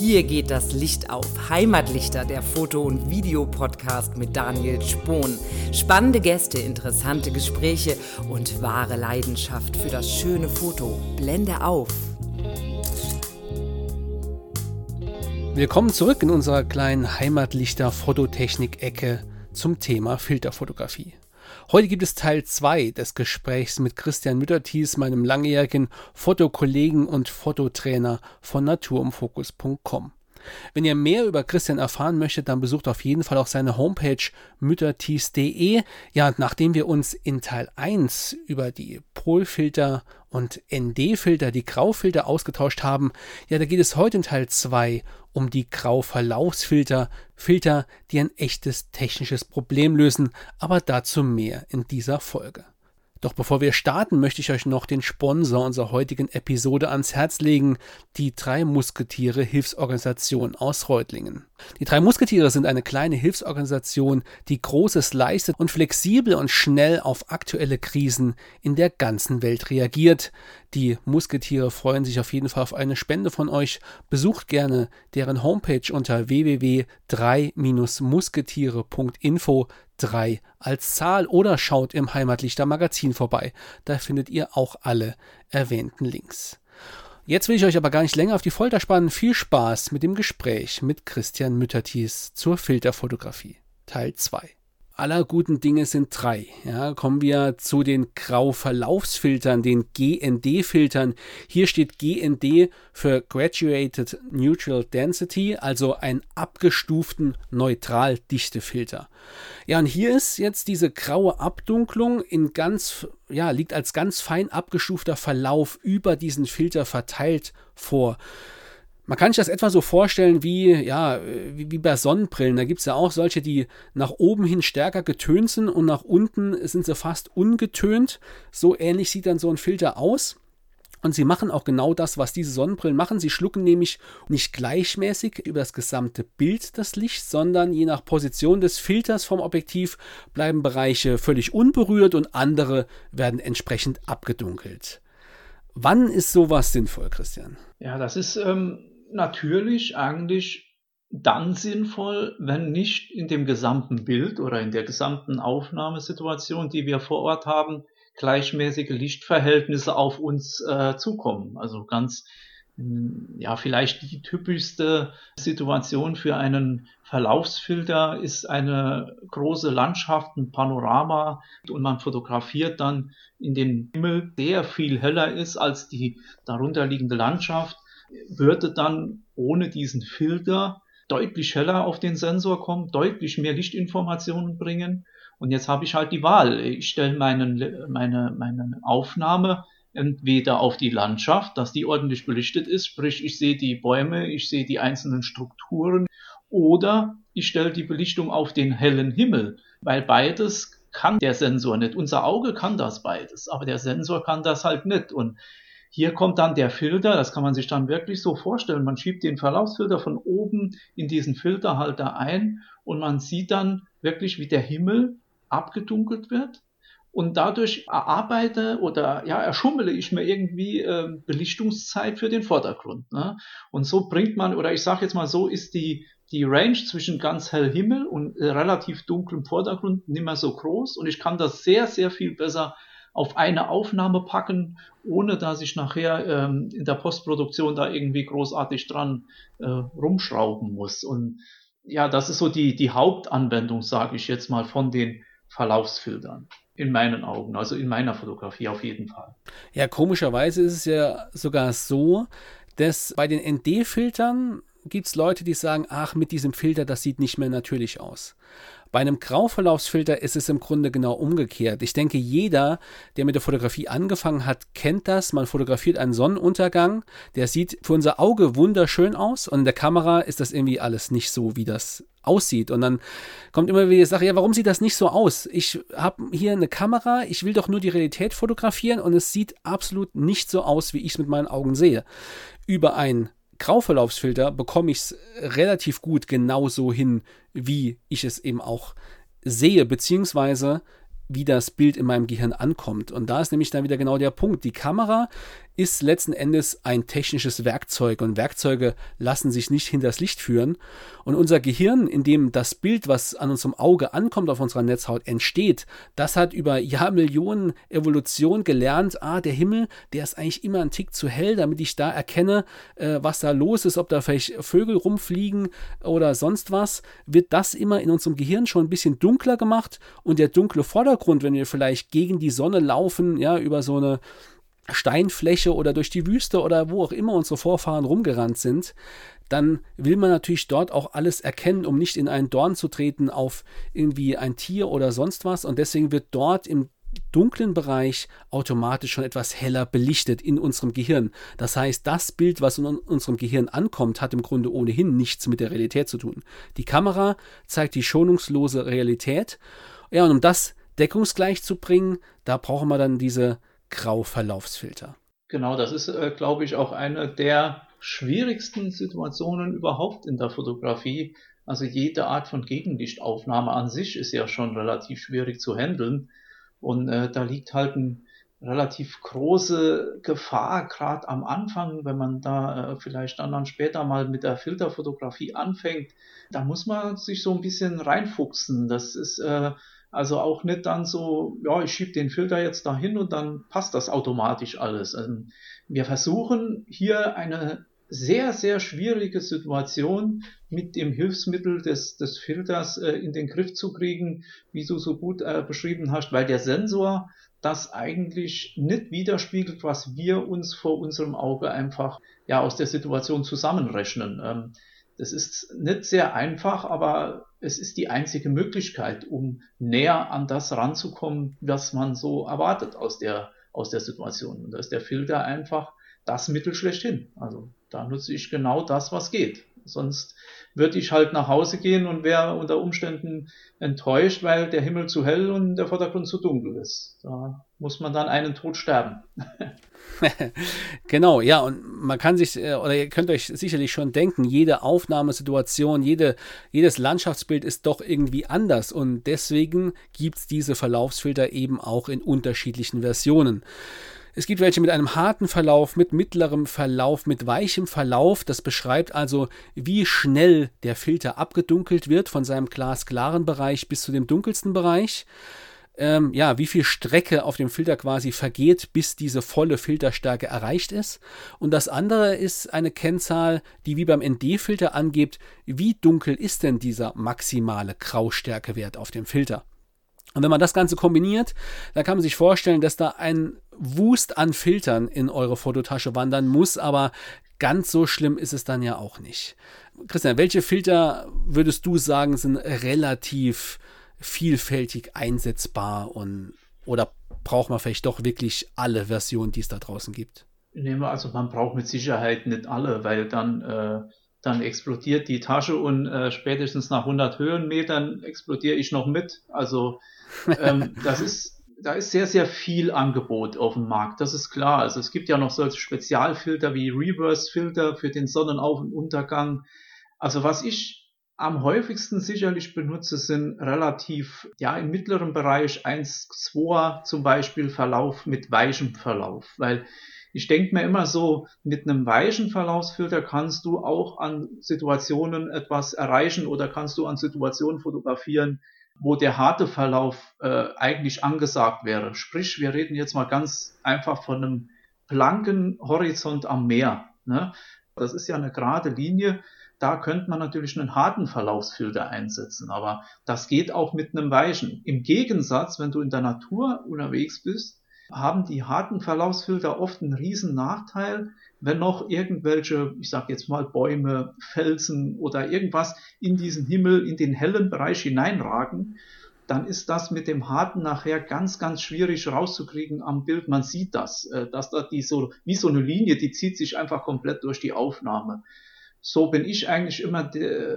Hier geht das Licht auf. Heimatlichter, der Foto- und Videopodcast mit Daniel Spohn. Spannende Gäste, interessante Gespräche und wahre Leidenschaft für das schöne Foto. Blende auf. Willkommen zurück in unserer kleinen Heimatlichter-Fototechnik-Ecke zum Thema Filterfotografie. Heute gibt es Teil 2 des Gesprächs mit Christian Mütterthies, meinem langjährigen Fotokollegen und Fototrainer von naturumfokus.com. Wenn ihr mehr über Christian erfahren möchtet, dann besucht auf jeden Fall auch seine Homepage müttertief.de. Ja, nachdem wir uns in Teil 1 über die Polfilter und ND-Filter, die Graufilter ausgetauscht haben, ja, da geht es heute in Teil 2 um die Grauverlaufsfilter, Filter, die ein echtes technisches Problem lösen, aber dazu mehr in dieser Folge. Doch bevor wir starten, möchte ich euch noch den Sponsor unserer heutigen Episode ans Herz legen, die Drei Musketiere Hilfsorganisation aus Reutlingen. Die Drei Musketiere sind eine kleine Hilfsorganisation, die Großes leistet und flexibel und schnell auf aktuelle Krisen in der ganzen Welt reagiert. Die Musketiere freuen sich auf jeden Fall auf eine Spende von euch. Besucht gerne deren Homepage unter www.3-musketiere.info 3 als Zahl oder schaut im Heimatlichter Magazin vorbei. Da findet ihr auch alle erwähnten Links. Jetzt will ich euch aber gar nicht länger auf die Folter spannen. Viel Spaß mit dem Gespräch mit Christian Mütterties zur Filterfotografie. Teil 2 aller guten Dinge sind drei. Ja, kommen wir zu den Grauverlaufsfiltern, den GND-Filtern. Hier steht GND für Graduated Neutral Density, also ein abgestuften Neutraldichtefilter. Ja, und hier ist jetzt diese graue Abdunklung in ganz, ja, liegt als ganz fein abgestufter Verlauf über diesen Filter verteilt vor. Man kann sich das etwa so vorstellen wie, ja, wie, wie bei Sonnenbrillen. Da gibt es ja auch solche, die nach oben hin stärker getönt sind und nach unten sind sie fast ungetönt. So ähnlich sieht dann so ein Filter aus. Und sie machen auch genau das, was diese Sonnenbrillen machen. Sie schlucken nämlich nicht gleichmäßig über das gesamte Bild das Licht, sondern je nach Position des Filters vom Objektiv bleiben Bereiche völlig unberührt und andere werden entsprechend abgedunkelt. Wann ist sowas sinnvoll, Christian? Ja, das ist ähm, natürlich eigentlich dann sinnvoll, wenn nicht in dem gesamten Bild oder in der gesamten Aufnahmesituation, die wir vor Ort haben, gleichmäßige Lichtverhältnisse auf uns äh, zukommen. Also ganz, ja, vielleicht die typischste Situation für einen Verlaufsfilter ist eine große Landschaft, ein Panorama und man fotografiert dann in den Himmel, der viel heller ist als die darunterliegende Landschaft würde dann ohne diesen Filter deutlich heller auf den Sensor kommen, deutlich mehr Lichtinformationen bringen. Und jetzt habe ich halt die Wahl. Ich stelle meine, meine, meine Aufnahme entweder auf die Landschaft, dass die ordentlich belichtet ist, sprich ich sehe die Bäume, ich sehe die einzelnen Strukturen, oder ich stelle die Belichtung auf den hellen Himmel, weil beides kann der Sensor nicht. Unser Auge kann das beides, aber der Sensor kann das halt nicht. Und hier kommt dann der Filter, das kann man sich dann wirklich so vorstellen. Man schiebt den Verlaufsfilter von oben in diesen Filterhalter ein und man sieht dann wirklich, wie der Himmel abgedunkelt wird. Und dadurch erarbeite oder ja, erschummele ich mir irgendwie äh, Belichtungszeit für den Vordergrund. Ne? Und so bringt man, oder ich sage jetzt mal so, ist die, die Range zwischen ganz hell Himmel und relativ dunklem Vordergrund nicht mehr so groß. Und ich kann das sehr, sehr viel besser auf eine Aufnahme packen, ohne dass ich nachher ähm, in der Postproduktion da irgendwie großartig dran äh, rumschrauben muss. Und ja, das ist so die, die Hauptanwendung, sage ich jetzt mal, von den Verlaufsfiltern. In meinen Augen, also in meiner Fotografie auf jeden Fall. Ja, komischerweise ist es ja sogar so, dass bei den ND-Filtern gibt es Leute, die sagen, ach, mit diesem Filter, das sieht nicht mehr natürlich aus. Bei einem Grauverlaufsfilter ist es im Grunde genau umgekehrt. Ich denke, jeder, der mit der Fotografie angefangen hat, kennt das. Man fotografiert einen Sonnenuntergang, der sieht für unser Auge wunderschön aus und in der Kamera ist das irgendwie alles nicht so, wie das aussieht. Und dann kommt immer wieder die Sache, ja, warum sieht das nicht so aus? Ich habe hier eine Kamera, ich will doch nur die Realität fotografieren und es sieht absolut nicht so aus, wie ich es mit meinen Augen sehe. Über ein Grauverlaufsfilter bekomme ich es relativ gut genauso hin, wie ich es eben auch sehe, beziehungsweise wie das Bild in meinem Gehirn ankommt. Und da ist nämlich dann wieder genau der Punkt. Die Kamera ist letzten Endes ein technisches Werkzeug und Werkzeuge lassen sich nicht hinters Licht führen. Und unser Gehirn, in dem das Bild, was an unserem Auge ankommt, auf unserer Netzhaut entsteht, das hat über Jahrmillionen Evolution gelernt, ah, der Himmel, der ist eigentlich immer ein Tick zu hell, damit ich da erkenne, äh, was da los ist, ob da vielleicht Vögel rumfliegen oder sonst was, wird das immer in unserem Gehirn schon ein bisschen dunkler gemacht? Und der dunkle Vordergrund, wenn wir vielleicht gegen die Sonne laufen, ja, über so eine Steinfläche oder durch die Wüste oder wo auch immer unsere Vorfahren rumgerannt sind, dann will man natürlich dort auch alles erkennen, um nicht in einen Dorn zu treten auf irgendwie ein Tier oder sonst was. Und deswegen wird dort im dunklen Bereich automatisch schon etwas heller belichtet in unserem Gehirn. Das heißt, das Bild, was in unserem Gehirn ankommt, hat im Grunde ohnehin nichts mit der Realität zu tun. Die Kamera zeigt die schonungslose Realität. Ja, und um das deckungsgleich zu bringen, da brauchen wir dann diese Grauverlaufsfilter. Genau, das ist, äh, glaube ich, auch eine der schwierigsten Situationen überhaupt in der Fotografie. Also jede Art von Gegenlichtaufnahme an sich ist ja schon relativ schwierig zu handeln. Und äh, da liegt halt eine relativ große Gefahr, gerade am Anfang, wenn man da äh, vielleicht dann, dann später mal mit der Filterfotografie anfängt. Da muss man sich so ein bisschen reinfuchsen. Das ist äh, also auch nicht dann so, ja, ich schiebe den Filter jetzt dahin und dann passt das automatisch alles. Also wir versuchen hier eine sehr, sehr schwierige Situation mit dem Hilfsmittel des, des Filters äh, in den Griff zu kriegen, wie du so gut äh, beschrieben hast, weil der Sensor das eigentlich nicht widerspiegelt, was wir uns vor unserem Auge einfach ja aus der Situation zusammenrechnen. Ähm, das ist nicht sehr einfach, aber es ist die einzige Möglichkeit, um näher an das ranzukommen, was man so erwartet aus der, aus der Situation. Und da ist der Filter einfach das Mittel schlechthin. Also da nutze ich genau das, was geht. Sonst würde ich halt nach Hause gehen und wäre unter Umständen enttäuscht, weil der Himmel zu hell und der Vordergrund zu dunkel ist. Da muss man dann einen Tod sterben. genau, ja, und man kann sich, äh, oder ihr könnt euch sicherlich schon denken, jede Aufnahmesituation, jede, jedes Landschaftsbild ist doch irgendwie anders und deswegen gibt es diese Verlaufsfilter eben auch in unterschiedlichen Versionen. Es gibt welche mit einem harten Verlauf, mit mittlerem Verlauf, mit weichem Verlauf. Das beschreibt also, wie schnell der Filter abgedunkelt wird von seinem glasklaren Bereich bis zu dem dunkelsten Bereich. Ähm, ja, wie viel Strecke auf dem Filter quasi vergeht, bis diese volle Filterstärke erreicht ist. Und das andere ist eine Kennzahl, die wie beim ND-Filter angibt, wie dunkel ist denn dieser maximale Graustärkewert auf dem Filter. Und wenn man das Ganze kombiniert, dann kann man sich vorstellen, dass da ein Wust an Filtern in eure Fototasche wandern muss, aber ganz so schlimm ist es dann ja auch nicht. Christian, welche Filter würdest du sagen, sind relativ vielfältig einsetzbar und oder braucht man vielleicht doch wirklich alle Versionen, die es da draußen gibt? Nehmen wir also, man braucht mit Sicherheit nicht alle, weil dann, äh, dann explodiert die Tasche und äh, spätestens nach 100 Höhenmetern explodiere ich noch mit. Also ähm, das ist, da ist sehr, sehr viel Angebot auf dem Markt. Das ist klar. Also es gibt ja noch solche Spezialfilter wie Reverse-Filter für den Sonnenauf- und Untergang. Also was ich am häufigsten sicherlich benutze, sind relativ, ja, im mittleren Bereich 1, 2 zum Beispiel Verlauf mit weichem Verlauf, weil ich denke mir immer so, mit einem weichen Verlaufsfilter kannst du auch an Situationen etwas erreichen oder kannst du an Situationen fotografieren, wo der harte Verlauf äh, eigentlich angesagt wäre. Sprich, wir reden jetzt mal ganz einfach von einem blanken Horizont am Meer. Ne? Das ist ja eine gerade Linie. Da könnte man natürlich einen harten Verlaufsfilter einsetzen, aber das geht auch mit einem weichen. Im Gegensatz, wenn du in der Natur unterwegs bist, haben die harten Verlaufsfilter oft einen riesen Nachteil, wenn noch irgendwelche, ich sage jetzt mal Bäume, Felsen oder irgendwas in diesen Himmel, in den hellen Bereich hineinragen, dann ist das mit dem harten nachher ganz, ganz schwierig rauszukriegen am Bild. Man sieht das, äh, dass da die so, wie so eine Linie, die zieht sich einfach komplett durch die Aufnahme. So bin ich eigentlich immer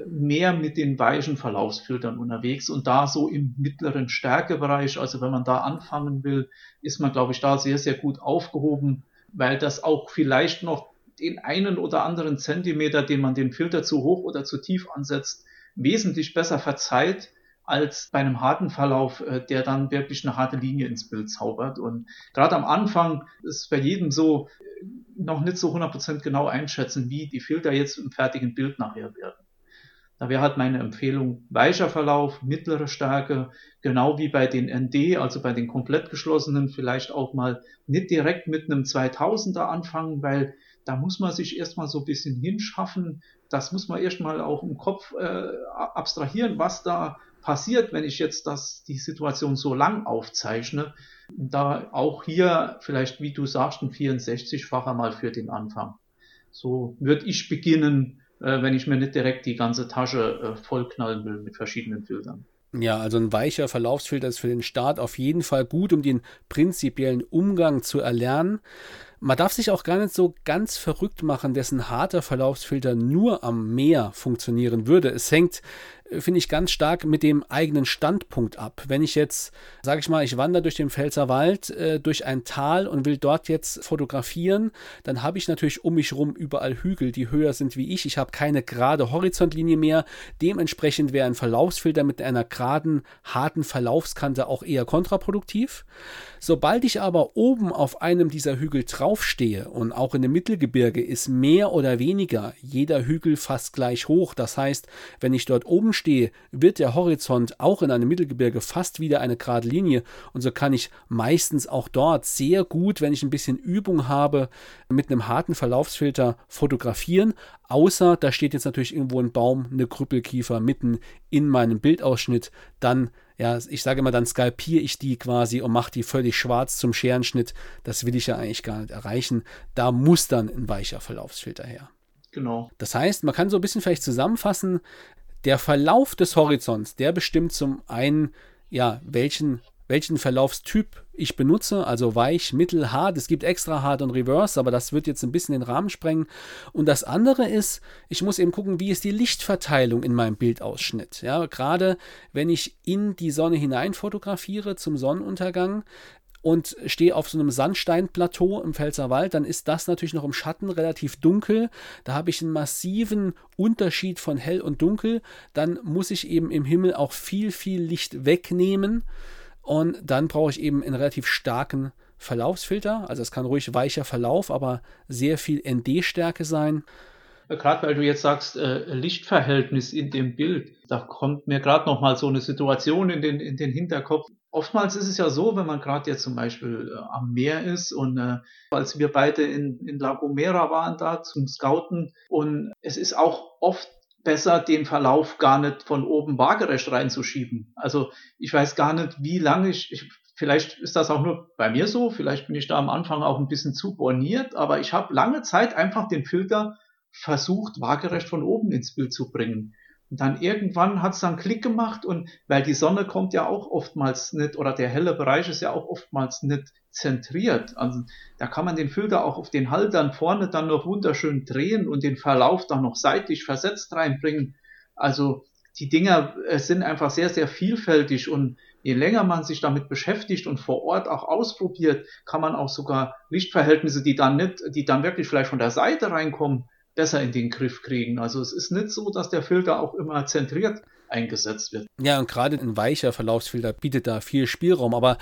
mehr mit den weichen Verlaufsfiltern unterwegs und da so im mittleren Stärkebereich, also wenn man da anfangen will, ist man, glaube ich, da sehr, sehr gut aufgehoben weil das auch vielleicht noch den einen oder anderen Zentimeter, den man den Filter zu hoch oder zu tief ansetzt, wesentlich besser verzeiht, als bei einem harten Verlauf, äh, der dann wirklich eine harte Linie ins Bild zaubert. Und gerade am Anfang ist bei jedem so noch nicht so 100% genau einschätzen, wie die Filter jetzt im fertigen Bild nachher werden. Da wäre halt meine Empfehlung weicher Verlauf, mittlere Stärke, genau wie bei den ND, also bei den komplett geschlossenen, vielleicht auch mal nicht direkt mit einem 2000er anfangen, weil da muss man sich erstmal so ein bisschen hinschaffen. Das muss man erstmal auch im Kopf äh, abstrahieren, was da passiert, wenn ich jetzt das, die Situation so lang aufzeichne. Da auch hier vielleicht, wie du sagst, ein 64-facher mal für den Anfang. So würde ich beginnen, äh, wenn ich mir nicht direkt die ganze Tasche äh, vollknallen will mit verschiedenen Filtern. Ja, also ein weicher Verlaufsfilter ist für den Start auf jeden Fall gut, um den prinzipiellen Umgang zu erlernen. Man darf sich auch gar nicht so ganz verrückt machen, dessen harter Verlaufsfilter nur am Meer funktionieren würde. Es hängt finde ich ganz stark mit dem eigenen Standpunkt ab. Wenn ich jetzt, sage ich mal, ich wandere durch den Pfälzerwald, äh, durch ein Tal und will dort jetzt fotografieren, dann habe ich natürlich um mich herum überall Hügel, die höher sind wie ich. Ich habe keine gerade Horizontlinie mehr. Dementsprechend wäre ein Verlaufsfilter mit einer geraden, harten Verlaufskante auch eher kontraproduktiv. Sobald ich aber oben auf einem dieser Hügel draufstehe und auch in dem Mittelgebirge ist mehr oder weniger jeder Hügel fast gleich hoch. Das heißt, wenn ich dort oben stehe, wird der Horizont auch in einem Mittelgebirge fast wieder eine gerade Linie und so kann ich meistens auch dort sehr gut, wenn ich ein bisschen Übung habe, mit einem harten Verlaufsfilter fotografieren, außer da steht jetzt natürlich irgendwo ein Baum, eine Krüppelkiefer mitten in meinem Bildausschnitt, dann ja, ich sage immer, dann skalpiere ich die quasi und mache die völlig schwarz zum Scherenschnitt. Das will ich ja eigentlich gar nicht erreichen. Da muss dann ein weicher Verlaufsfilter her. Genau. Das heißt, man kann so ein bisschen vielleicht zusammenfassen, der Verlauf des Horizonts, der bestimmt zum einen, ja, welchen, welchen Verlaufstyp ich benutze, also weich, mittel, hart. Es gibt extra hart und reverse, aber das wird jetzt ein bisschen den Rahmen sprengen. Und das andere ist, ich muss eben gucken, wie ist die Lichtverteilung in meinem Bildausschnitt. Ja, gerade wenn ich in die Sonne hinein fotografiere zum Sonnenuntergang, und stehe auf so einem Sandsteinplateau im Pfälzerwald, dann ist das natürlich noch im Schatten relativ dunkel. Da habe ich einen massiven Unterschied von hell und dunkel. Dann muss ich eben im Himmel auch viel, viel Licht wegnehmen. Und dann brauche ich eben einen relativ starken Verlaufsfilter. Also es kann ruhig weicher Verlauf, aber sehr viel ND-Stärke sein. Gerade weil du jetzt sagst, äh, Lichtverhältnis in dem Bild, da kommt mir gerade noch mal so eine Situation in den, in den Hinterkopf oftmals ist es ja so, wenn man gerade jetzt zum Beispiel äh, am Meer ist und äh, als wir beide in, in La Gomera waren da zum Scouten und es ist auch oft besser, den Verlauf gar nicht von oben waagerecht reinzuschieben. Also ich weiß gar nicht, wie lange ich, ich vielleicht ist das auch nur bei mir so, vielleicht bin ich da am Anfang auch ein bisschen zu borniert, aber ich habe lange Zeit einfach den Filter versucht, waagerecht von oben ins Bild zu bringen. Und dann irgendwann hat es dann Klick gemacht und weil die Sonne kommt ja auch oftmals nicht oder der helle Bereich ist ja auch oftmals nicht zentriert. Also da kann man den Filter auch auf den Haltern vorne dann noch wunderschön drehen und den Verlauf dann noch seitlich versetzt reinbringen. Also die Dinger äh, sind einfach sehr, sehr vielfältig und je länger man sich damit beschäftigt und vor Ort auch ausprobiert, kann man auch sogar Lichtverhältnisse, die dann nicht, die dann wirklich vielleicht von der Seite reinkommen, besser in den Griff kriegen. Also es ist nicht so, dass der Filter auch immer zentriert eingesetzt wird. Ja, und gerade ein weicher Verlaufsfilter bietet da viel Spielraum, aber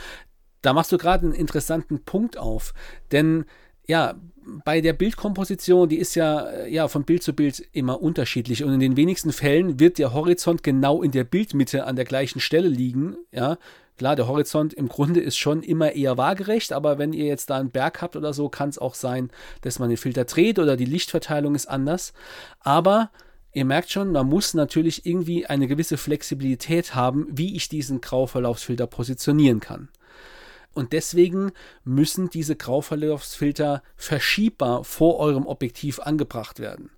da machst du gerade einen interessanten Punkt auf, denn ja, bei der Bildkomposition, die ist ja, ja von Bild zu Bild immer unterschiedlich und in den wenigsten Fällen wird der Horizont genau in der Bildmitte an der gleichen Stelle liegen, ja, Klar, der Horizont im Grunde ist schon immer eher waagerecht, aber wenn ihr jetzt da einen Berg habt oder so, kann es auch sein, dass man den Filter dreht oder die Lichtverteilung ist anders. Aber ihr merkt schon, man muss natürlich irgendwie eine gewisse Flexibilität haben, wie ich diesen Grauverlaufsfilter positionieren kann. Und deswegen müssen diese Grauverlaufsfilter verschiebbar vor eurem Objektiv angebracht werden.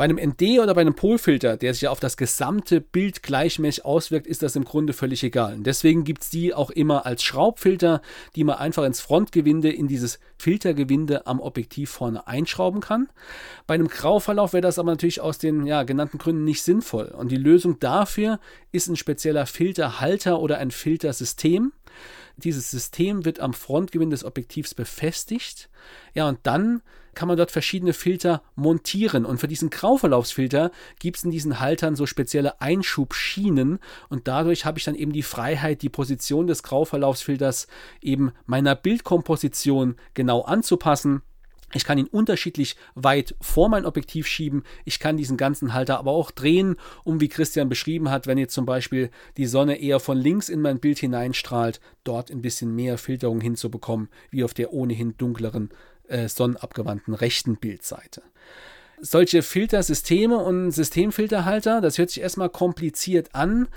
Bei einem ND oder bei einem Polfilter, der sich ja auf das gesamte Bild gleichmäßig auswirkt, ist das im Grunde völlig egal. Und deswegen gibt es die auch immer als Schraubfilter, die man einfach ins Frontgewinde, in dieses Filtergewinde am Objektiv vorne einschrauben kann. Bei einem Grauverlauf wäre das aber natürlich aus den ja, genannten Gründen nicht sinnvoll. Und die Lösung dafür ist ein spezieller Filterhalter oder ein Filtersystem. Dieses System wird am Frontgewinde des Objektivs befestigt. Ja, und dann kann man dort verschiedene Filter montieren. Und für diesen Grauverlaufsfilter gibt es in diesen Haltern so spezielle Einschubschienen. Und dadurch habe ich dann eben die Freiheit, die Position des Grauverlaufsfilters eben meiner Bildkomposition genau anzupassen. Ich kann ihn unterschiedlich weit vor mein Objektiv schieben. Ich kann diesen ganzen Halter aber auch drehen, um wie Christian beschrieben hat, wenn jetzt zum Beispiel die Sonne eher von links in mein Bild hineinstrahlt, dort ein bisschen mehr Filterung hinzubekommen, wie auf der ohnehin dunkleren äh, sonnenabgewandten rechten Bildseite. Solche Filtersysteme und Systemfilterhalter, das hört sich erstmal kompliziert an,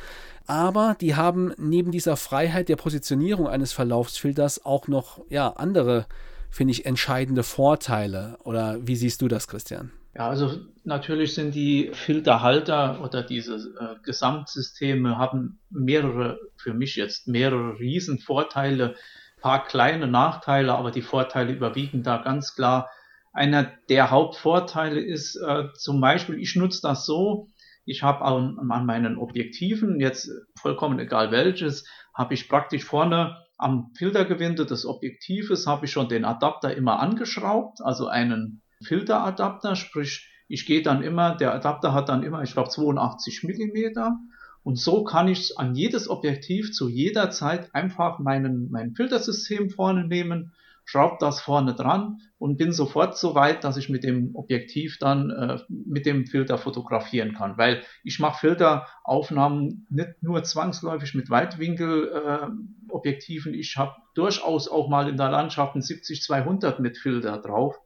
aber die haben neben dieser Freiheit der Positionierung eines Verlaufsfilters auch noch ja, andere, finde ich, entscheidende Vorteile. Oder wie siehst du das, Christian? Ja, also natürlich sind die Filterhalter oder diese äh, Gesamtsysteme haben mehrere, für mich jetzt mehrere Riesenvorteile, paar kleine Nachteile, aber die Vorteile überwiegen da ganz klar. Einer der Hauptvorteile ist äh, zum Beispiel, ich nutze das so, ich habe an, an meinen Objektiven, jetzt vollkommen egal welches, habe ich praktisch vorne am Filtergewinde des Objektives habe ich schon den Adapter immer angeschraubt, also einen Filteradapter, sprich ich gehe dann immer, der Adapter hat dann immer, ich glaube 82 Millimeter. Und so kann ich an jedes Objektiv zu jeder Zeit einfach meinen, mein Filtersystem vorne nehmen, schraube das vorne dran und bin sofort so weit, dass ich mit dem Objektiv dann äh, mit dem Filter fotografieren kann. Weil ich mache Filteraufnahmen nicht nur zwangsläufig mit Weitwinkelobjektiven, äh, ich habe durchaus auch mal in der Landschaft ein 70-200 mit Filter drauf.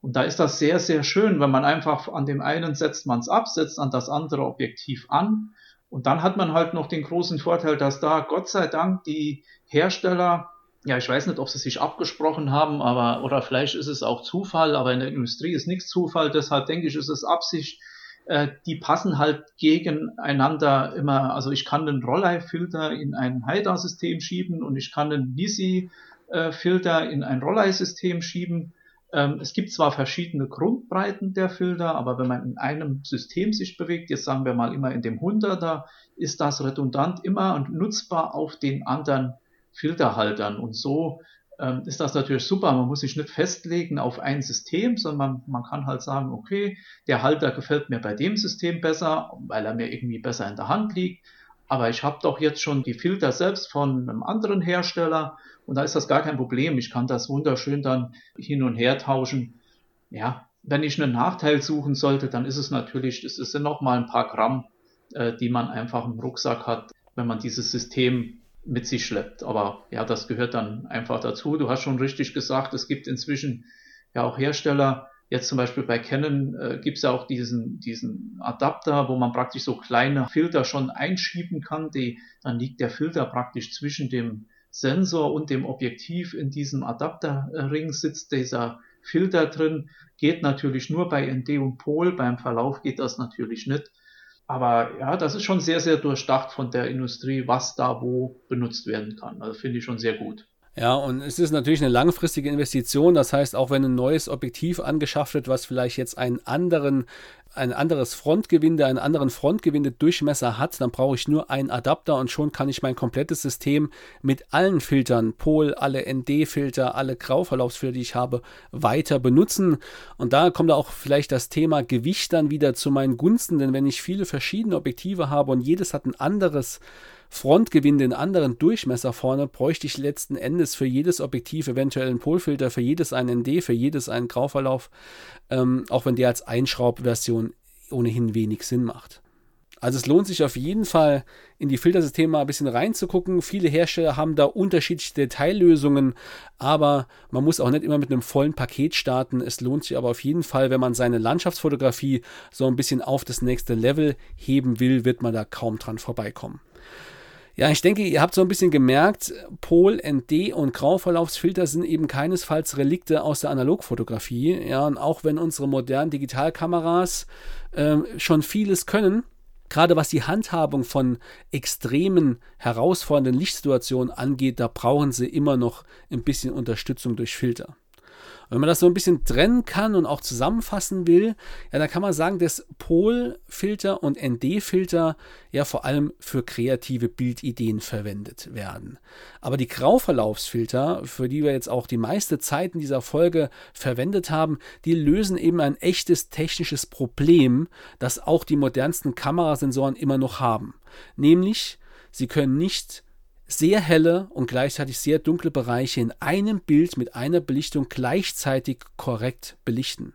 Und da ist das sehr, sehr schön, wenn man einfach an dem einen setzt man es ab, setzt an das andere Objektiv an und dann hat man halt noch den großen Vorteil, dass da Gott sei Dank die Hersteller, ja, ich weiß nicht, ob sie sich abgesprochen haben, aber oder vielleicht ist es auch Zufall, aber in der Industrie ist nichts Zufall, deshalb denke ich, ist es Absicht. Äh, die passen halt gegeneinander immer. Also ich kann den Rollei-Filter in ein Haida-System schieben und ich kann den Nisi-Filter in ein Rollei-System schieben. Ähm, es gibt zwar verschiedene Grundbreiten der Filter, aber wenn man in einem System sich bewegt, jetzt sagen wir mal immer in dem 100er, ist das redundant immer und nutzbar auf den anderen Filterhaltern. Und so ähm, ist das natürlich super. Man muss sich nicht festlegen auf ein System, sondern man, man kann halt sagen, okay, der Halter gefällt mir bei dem System besser, weil er mir irgendwie besser in der Hand liegt. Aber ich habe doch jetzt schon die Filter selbst von einem anderen Hersteller und da ist das gar kein Problem. Ich kann das wunderschön dann hin und her tauschen. Ja, wenn ich einen Nachteil suchen sollte, dann ist es natürlich, es sind noch mal ein paar Gramm, äh, die man einfach im Rucksack hat, wenn man dieses System mit sich schleppt. Aber ja, das gehört dann einfach dazu. Du hast schon richtig gesagt, es gibt inzwischen ja auch Hersteller, Jetzt zum Beispiel bei Canon äh, gibt es ja auch diesen, diesen Adapter, wo man praktisch so kleine Filter schon einschieben kann. Die, dann liegt der Filter praktisch zwischen dem Sensor und dem Objektiv in diesem Adapterring sitzt dieser Filter drin. Geht natürlich nur bei ND und Pol, beim Verlauf geht das natürlich nicht. Aber ja, das ist schon sehr, sehr durchdacht von der Industrie, was da wo benutzt werden kann. Also finde ich schon sehr gut. Ja, und es ist natürlich eine langfristige Investition. Das heißt, auch wenn ein neues Objektiv angeschafft wird, was vielleicht jetzt einen anderen, ein anderes Frontgewinde, einen anderen Frontgewinde-Durchmesser hat, dann brauche ich nur einen Adapter und schon kann ich mein komplettes System mit allen Filtern, Pol, alle ND-Filter, alle Grauverlaufsfilter, die ich habe, weiter benutzen. Und da kommt auch vielleicht das Thema Gewicht dann wieder zu meinen Gunsten, denn wenn ich viele verschiedene Objektive habe und jedes hat ein anderes Frontgewinde in anderen Durchmesser vorne, bräuchte ich letzten Endes für jedes Objektiv eventuell einen Polfilter, für jedes einen ND, für jedes einen Grauverlauf, ähm, auch wenn der als Einschraubversion ohnehin wenig Sinn macht. Also es lohnt sich auf jeden Fall, in die Filtersysteme mal ein bisschen reinzugucken. Viele Hersteller haben da unterschiedliche Detaillösungen, aber man muss auch nicht immer mit einem vollen Paket starten. Es lohnt sich aber auf jeden Fall, wenn man seine Landschaftsfotografie so ein bisschen auf das nächste Level heben will, wird man da kaum dran vorbeikommen. Ja, ich denke, ihr habt so ein bisschen gemerkt, Pol, ND und Grauverlaufsfilter sind eben keinesfalls Relikte aus der Analogfotografie. Ja, und auch wenn unsere modernen Digitalkameras äh, schon vieles können, gerade was die Handhabung von extremen, herausfordernden Lichtsituationen angeht, da brauchen sie immer noch ein bisschen Unterstützung durch Filter. Wenn man das so ein bisschen trennen kann und auch zusammenfassen will, ja, dann kann man sagen, dass Polfilter und ND-Filter ja vor allem für kreative Bildideen verwendet werden. Aber die Grauverlaufsfilter, für die wir jetzt auch die meiste Zeit in dieser Folge verwendet haben, die lösen eben ein echtes technisches Problem, das auch die modernsten Kamerasensoren immer noch haben. Nämlich, sie können nicht sehr helle und gleichzeitig sehr dunkle Bereiche in einem Bild mit einer Belichtung gleichzeitig korrekt belichten.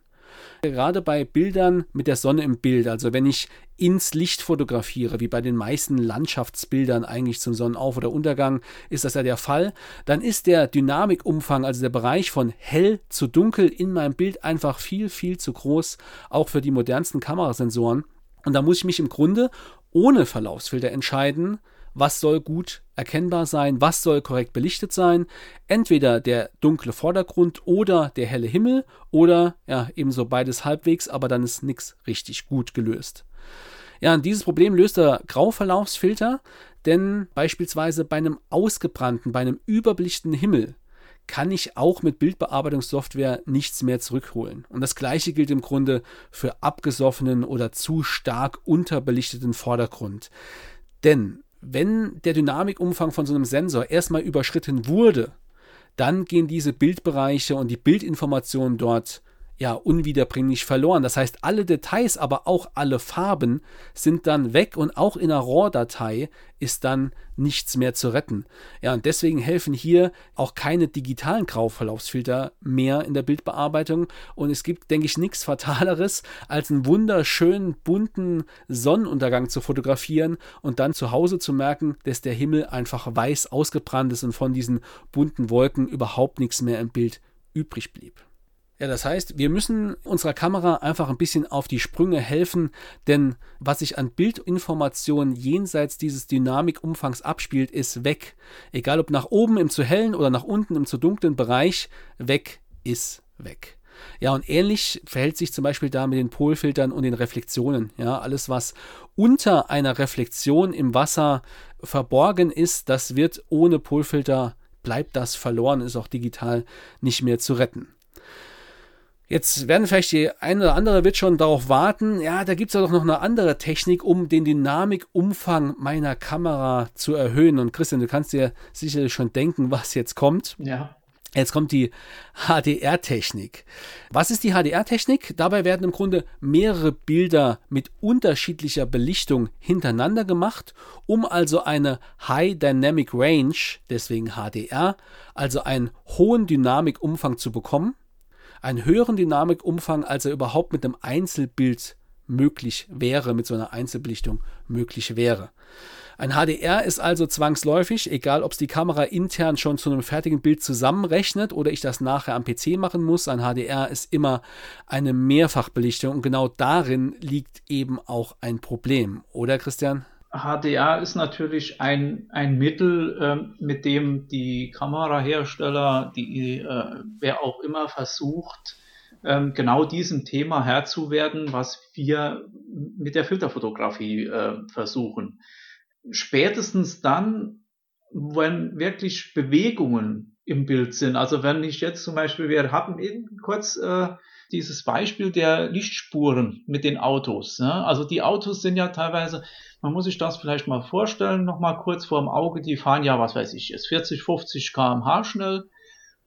Gerade bei Bildern mit der Sonne im Bild, also wenn ich ins Licht fotografiere, wie bei den meisten Landschaftsbildern eigentlich zum Sonnenauf- oder Untergang, ist das ja der Fall, dann ist der Dynamikumfang, also der Bereich von hell zu dunkel in meinem Bild einfach viel, viel zu groß, auch für die modernsten Kamerasensoren. Und da muss ich mich im Grunde ohne Verlaufsfilter entscheiden, was soll gut erkennbar sein, was soll korrekt belichtet sein. Entweder der dunkle Vordergrund oder der helle Himmel oder ja, ebenso beides halbwegs, aber dann ist nichts richtig gut gelöst. Ja, dieses Problem löst der Grauverlaufsfilter, denn beispielsweise bei einem ausgebrannten, bei einem überbelichteten Himmel kann ich auch mit Bildbearbeitungssoftware nichts mehr zurückholen. Und das gleiche gilt im Grunde für abgesoffenen oder zu stark unterbelichteten Vordergrund. Denn wenn der Dynamikumfang von so einem Sensor erstmal überschritten wurde, dann gehen diese Bildbereiche und die Bildinformationen dort ja unwiederbringlich verloren. Das heißt, alle Details, aber auch alle Farben sind dann weg und auch in einer RAW-Datei ist dann nichts mehr zu retten. Ja, und deswegen helfen hier auch keine digitalen Grauverlaufsfilter mehr in der Bildbearbeitung. Und es gibt, denke ich, nichts Fataleres, als einen wunderschönen, bunten Sonnenuntergang zu fotografieren und dann zu Hause zu merken, dass der Himmel einfach weiß ausgebrannt ist und von diesen bunten Wolken überhaupt nichts mehr im Bild übrig blieb. Ja, das heißt, wir müssen unserer Kamera einfach ein bisschen auf die Sprünge helfen, denn was sich an Bildinformationen jenseits dieses Dynamikumfangs abspielt, ist weg. Egal ob nach oben im zu hellen oder nach unten im zu dunklen Bereich, weg ist weg. Ja, und ähnlich verhält sich zum Beispiel da mit den Polfiltern und den Reflexionen. Ja, alles, was unter einer Reflexion im Wasser verborgen ist, das wird ohne Polfilter, bleibt das verloren, ist auch digital nicht mehr zu retten. Jetzt werden vielleicht die eine oder andere wird schon darauf warten, ja, da gibt es ja doch noch eine andere Technik, um den Dynamikumfang meiner Kamera zu erhöhen. Und Christian, du kannst dir sicherlich schon denken, was jetzt kommt. Ja. Jetzt kommt die HDR-Technik. Was ist die HDR-Technik? Dabei werden im Grunde mehrere Bilder mit unterschiedlicher Belichtung hintereinander gemacht, um also eine High Dynamic Range, deswegen HDR, also einen hohen Dynamikumfang zu bekommen einen höheren Dynamikumfang, als er überhaupt mit einem Einzelbild möglich wäre, mit so einer Einzelbelichtung möglich wäre. Ein HDR ist also zwangsläufig, egal ob es die Kamera intern schon zu einem fertigen Bild zusammenrechnet oder ich das nachher am PC machen muss. Ein HDR ist immer eine Mehrfachbelichtung und genau darin liegt eben auch ein Problem, oder Christian? HDR ist natürlich ein, ein Mittel, äh, mit dem die Kamerahersteller, die, äh, wer auch immer versucht, äh, genau diesem Thema Herr zu werden, was wir mit der Filterfotografie äh, versuchen. Spätestens dann, wenn wirklich Bewegungen im Bild sind, also wenn ich jetzt zum Beispiel, wir hatten eben kurz äh, dieses Beispiel der Lichtspuren mit den Autos. Ne? Also die Autos sind ja teilweise man muss sich das vielleicht mal vorstellen, nochmal kurz vor dem Auge, die fahren ja, was weiß ich, ist 40, 50 km/h schnell.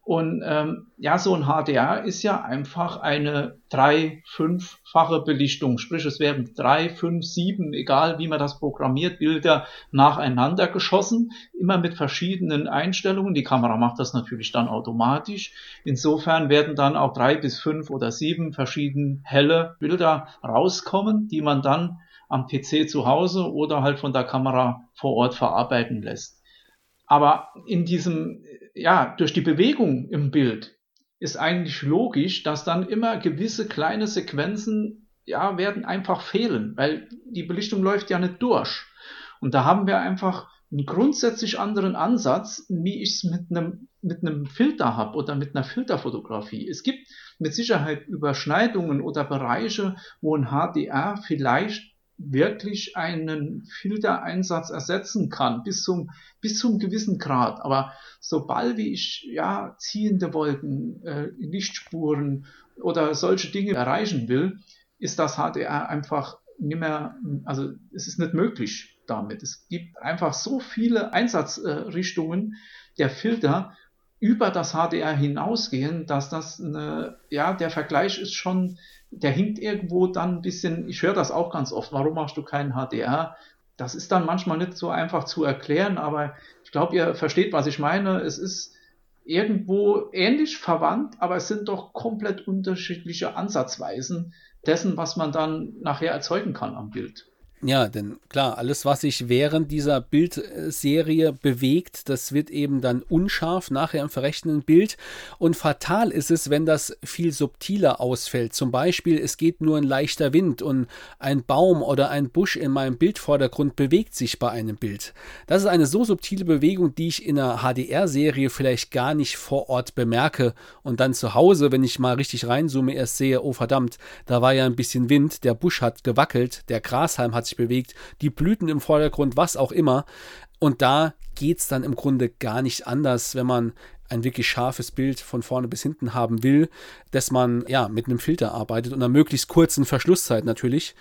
Und ähm, ja, so ein HDR ist ja einfach eine drei-, fünffache Belichtung. Sprich, es werden drei, fünf, sieben, egal wie man das programmiert, Bilder nacheinander geschossen, immer mit verschiedenen Einstellungen. Die Kamera macht das natürlich dann automatisch. Insofern werden dann auch drei bis fünf oder sieben verschieden helle Bilder rauskommen, die man dann am PC zu Hause oder halt von der Kamera vor Ort verarbeiten lässt. Aber in diesem, ja, durch die Bewegung im Bild ist eigentlich logisch, dass dann immer gewisse kleine Sequenzen, ja, werden einfach fehlen, weil die Belichtung läuft ja nicht durch. Und da haben wir einfach einen grundsätzlich anderen Ansatz, wie ich es mit einem, mit einem Filter habe oder mit einer Filterfotografie. Es gibt mit Sicherheit Überschneidungen oder Bereiche, wo ein HDR vielleicht wirklich einen Filtereinsatz ersetzen kann, bis zum, bis zum gewissen Grad. Aber sobald wie ich ja ziehende Wolken, äh, Lichtspuren oder solche Dinge erreichen will, ist das HDR einfach nicht mehr, also es ist nicht möglich damit. Es gibt einfach so viele Einsatzrichtungen der Filter über das HDR hinausgehen, dass das eine, ja, der Vergleich ist schon der hinkt irgendwo dann ein bisschen, ich höre das auch ganz oft, warum machst du keinen HDR? Das ist dann manchmal nicht so einfach zu erklären, aber ich glaube, ihr versteht, was ich meine. Es ist irgendwo ähnlich verwandt, aber es sind doch komplett unterschiedliche Ansatzweisen dessen, was man dann nachher erzeugen kann am Bild. Ja, denn klar, alles, was sich während dieser Bildserie bewegt, das wird eben dann unscharf nachher im verrechneten Bild. Und fatal ist es, wenn das viel subtiler ausfällt. Zum Beispiel, es geht nur ein leichter Wind und ein Baum oder ein Busch in meinem Bildvordergrund bewegt sich bei einem Bild. Das ist eine so subtile Bewegung, die ich in einer HDR-Serie vielleicht gar nicht vor Ort bemerke und dann zu Hause, wenn ich mal richtig reinzoome, erst sehe, oh verdammt, da war ja ein bisschen Wind, der Busch hat gewackelt, der Grashalm hat sich bewegt, die Blüten im Vordergrund, was auch immer. Und da geht es dann im Grunde gar nicht anders, wenn man ein wirklich scharfes Bild von vorne bis hinten haben will, dass man ja mit einem Filter arbeitet und einer möglichst kurzen Verschlusszeit natürlich.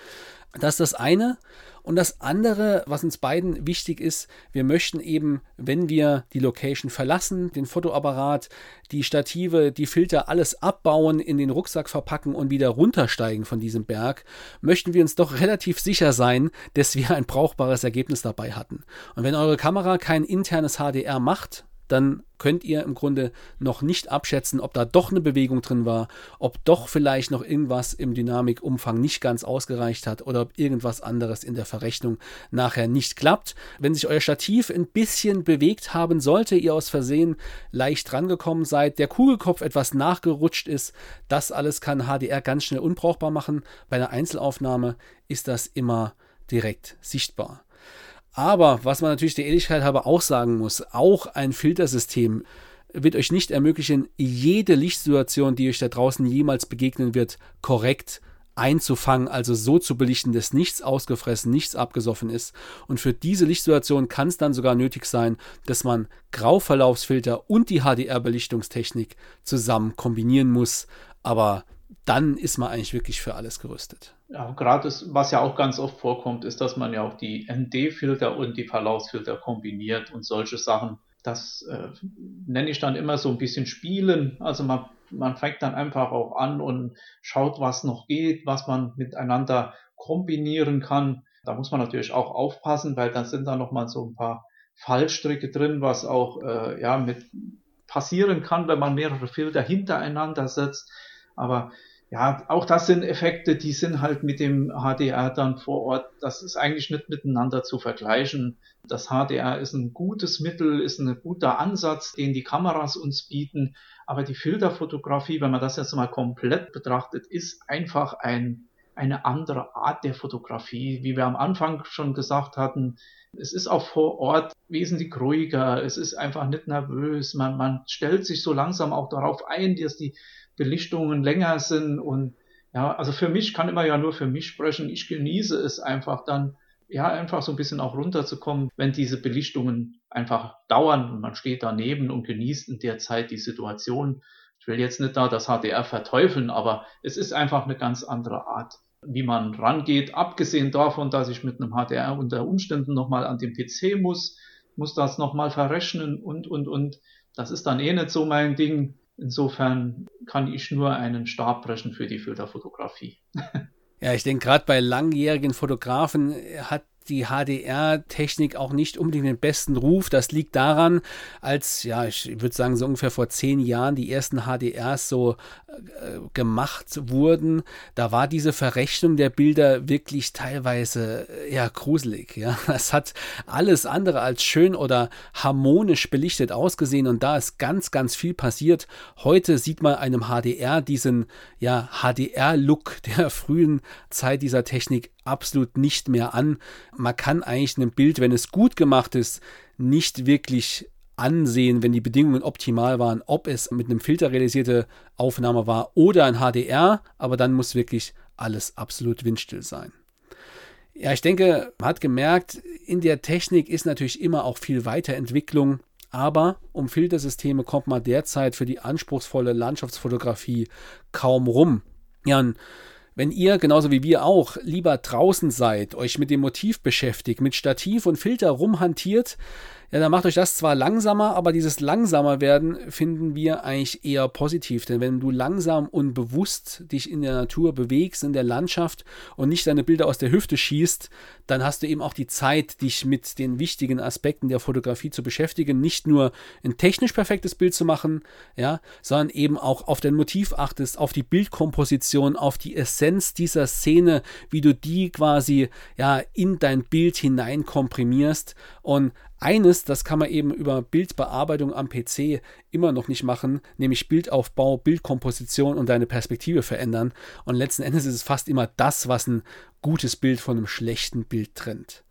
Das ist das eine. Und das andere, was uns beiden wichtig ist, wir möchten eben, wenn wir die Location verlassen, den Fotoapparat, die Stative, die Filter, alles abbauen, in den Rucksack verpacken und wieder runtersteigen von diesem Berg, möchten wir uns doch relativ sicher sein, dass wir ein brauchbares Ergebnis dabei hatten. Und wenn eure Kamera kein internes HDR macht, dann könnt ihr im Grunde noch nicht abschätzen, ob da doch eine Bewegung drin war, ob doch vielleicht noch irgendwas im Dynamikumfang nicht ganz ausgereicht hat oder ob irgendwas anderes in der Verrechnung nachher nicht klappt. Wenn sich euer Stativ ein bisschen bewegt haben sollte, ihr aus Versehen leicht rangekommen seid, der Kugelkopf etwas nachgerutscht ist, das alles kann HDR ganz schnell unbrauchbar machen. Bei einer Einzelaufnahme ist das immer direkt sichtbar. Aber was man natürlich der Ehrlichkeit halber auch sagen muss, auch ein Filtersystem wird euch nicht ermöglichen, jede Lichtsituation, die euch da draußen jemals begegnen wird, korrekt einzufangen, also so zu belichten, dass nichts ausgefressen, nichts abgesoffen ist. Und für diese Lichtsituation kann es dann sogar nötig sein, dass man Grauverlaufsfilter und die HDR-Belichtungstechnik zusammen kombinieren muss. Aber dann ist man eigentlich wirklich für alles gerüstet. Ja, gerade was ja auch ganz oft vorkommt, ist, dass man ja auch die ND-Filter und die Verlaufsfilter kombiniert und solche Sachen. Das äh, nenne ich dann immer so ein bisschen Spielen. Also man, man fängt dann einfach auch an und schaut, was noch geht, was man miteinander kombinieren kann. Da muss man natürlich auch aufpassen, weil dann sind da nochmal so ein paar Fallstricke drin, was auch äh, ja mit passieren kann, wenn man mehrere Filter hintereinander setzt. Aber ja, auch das sind Effekte, die sind halt mit dem HDR dann vor Ort, das ist eigentlich nicht miteinander zu vergleichen. Das HDR ist ein gutes Mittel, ist ein guter Ansatz, den die Kameras uns bieten. Aber die Filterfotografie, wenn man das jetzt mal komplett betrachtet, ist einfach ein, eine andere Art der Fotografie. Wie wir am Anfang schon gesagt hatten, es ist auch vor Ort wesentlich ruhiger, es ist einfach nicht nervös, man, man stellt sich so langsam auch darauf ein, dass die Belichtungen länger sind und ja, also für mich kann immer ja nur für mich sprechen. Ich genieße es einfach dann, ja, einfach so ein bisschen auch runterzukommen, wenn diese Belichtungen einfach dauern und man steht daneben und genießt in der Zeit die Situation. Ich will jetzt nicht da das HDR verteufeln, aber es ist einfach eine ganz andere Art, wie man rangeht. Abgesehen davon, dass ich mit einem HDR unter Umständen nochmal an den PC muss, muss das nochmal verrechnen und, und, und. Das ist dann eh nicht so mein Ding. Insofern kann ich nur einen Stab brechen für die Filterfotografie. Ja, ich denke, gerade bei langjährigen Fotografen hat die HDR-Technik auch nicht unbedingt den besten Ruf. Das liegt daran, als, ja, ich würde sagen, so ungefähr vor zehn Jahren die ersten HDRs so äh, gemacht wurden. Da war diese Verrechnung der Bilder wirklich teilweise, äh, ja, gruselig. Ja, es hat alles andere als schön oder harmonisch belichtet ausgesehen und da ist ganz, ganz viel passiert. Heute sieht man einem HDR diesen, ja, HDR-Look der frühen Zeit dieser Technik absolut nicht mehr an. Man kann eigentlich ein Bild, wenn es gut gemacht ist, nicht wirklich ansehen, wenn die Bedingungen optimal waren, ob es mit einem Filter realisierte Aufnahme war oder ein HDR, aber dann muss wirklich alles absolut windstill sein. Ja, ich denke, man hat gemerkt, in der Technik ist natürlich immer auch viel Weiterentwicklung. Aber um Filtersysteme kommt man derzeit für die anspruchsvolle Landschaftsfotografie kaum rum. Jan, wenn ihr, genauso wie wir auch, lieber draußen seid, euch mit dem Motiv beschäftigt, mit Stativ und Filter rumhantiert, ja, dann macht euch das zwar langsamer, aber dieses langsamer werden finden wir eigentlich eher positiv. Denn wenn du langsam und bewusst dich in der Natur bewegst, in der Landschaft und nicht deine Bilder aus der Hüfte schießt, dann hast du eben auch die Zeit, dich mit den wichtigen Aspekten der Fotografie zu beschäftigen. Nicht nur ein technisch perfektes Bild zu machen, ja, sondern eben auch auf dein Motiv achtest, auf die Bildkomposition, auf die Essenz dieser Szene, wie du die quasi ja in dein Bild hinein komprimierst und eines, das kann man eben über Bildbearbeitung am PC immer noch nicht machen, nämlich Bildaufbau, Bildkomposition und deine Perspektive verändern. Und letzten Endes ist es fast immer das, was ein gutes Bild von einem schlechten Bild trennt.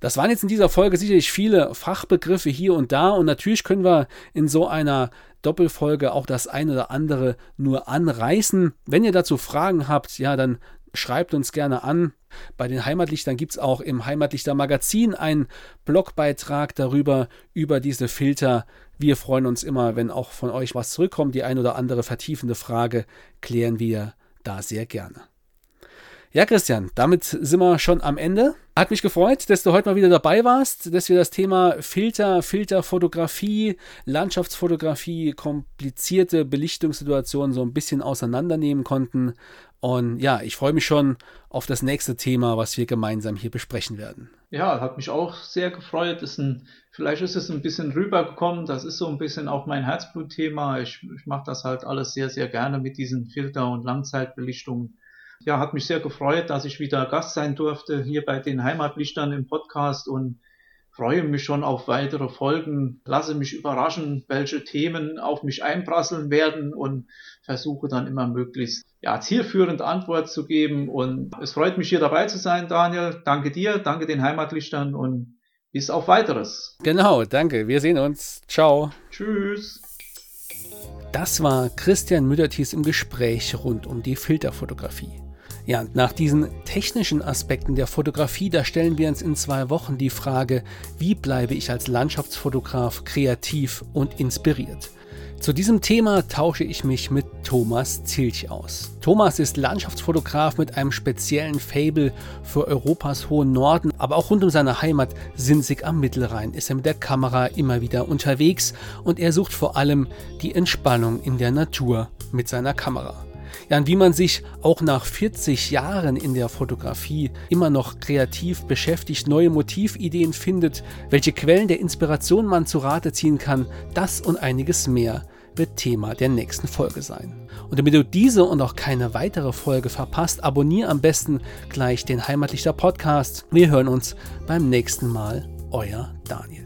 Das waren jetzt in dieser Folge sicherlich viele Fachbegriffe hier und da und natürlich können wir in so einer Doppelfolge auch das eine oder andere nur anreißen. Wenn ihr dazu Fragen habt, ja, dann schreibt uns gerne an. Bei den Heimatlichtern gibt es auch im Heimatlichter Magazin einen Blogbeitrag darüber, über diese Filter. Wir freuen uns immer, wenn auch von euch was zurückkommt. Die ein oder andere vertiefende Frage klären wir da sehr gerne. Ja, Christian, damit sind wir schon am Ende. Hat mich gefreut, dass du heute mal wieder dabei warst, dass wir das Thema Filter, Filterfotografie, Landschaftsfotografie, komplizierte Belichtungssituationen so ein bisschen auseinandernehmen konnten. Und ja, ich freue mich schon auf das nächste Thema, was wir gemeinsam hier besprechen werden. Ja, hat mich auch sehr gefreut. Ist ein, vielleicht ist es ein bisschen rübergekommen. Das ist so ein bisschen auch mein Herzblutthema. Ich, ich mache das halt alles sehr, sehr gerne mit diesen Filter- und Langzeitbelichtungen ja, hat mich sehr gefreut, dass ich wieder Gast sein durfte hier bei den Heimatlichtern im Podcast und freue mich schon auf weitere Folgen. Lasse mich überraschen, welche Themen auf mich einprasseln werden und versuche dann immer möglichst ja, zielführend Antwort zu geben. Und es freut mich hier dabei zu sein, Daniel. Danke dir, danke den Heimatlichtern und bis auf weiteres. Genau, danke. Wir sehen uns. Ciao. Tschüss. Das war Christian Müdertis im Gespräch rund um die Filterfotografie. Ja, nach diesen technischen Aspekten der Fotografie, da stellen wir uns in zwei Wochen die Frage, wie bleibe ich als Landschaftsfotograf kreativ und inspiriert? Zu diesem Thema tausche ich mich mit Thomas Zilch aus. Thomas ist Landschaftsfotograf mit einem speziellen Fable für Europas hohen Norden, aber auch rund um seine Heimat Sinzig am Mittelrhein ist er mit der Kamera immer wieder unterwegs und er sucht vor allem die Entspannung in der Natur mit seiner Kamera. Ja, und wie man sich auch nach 40 Jahren in der Fotografie immer noch kreativ beschäftigt, neue Motivideen findet, welche Quellen der Inspiration man zu Rate ziehen kann, das und einiges mehr wird Thema der nächsten Folge sein. Und damit du diese und auch keine weitere Folge verpasst, abonniere am besten gleich den Heimatlichter Podcast. Wir hören uns beim nächsten Mal. Euer Daniel.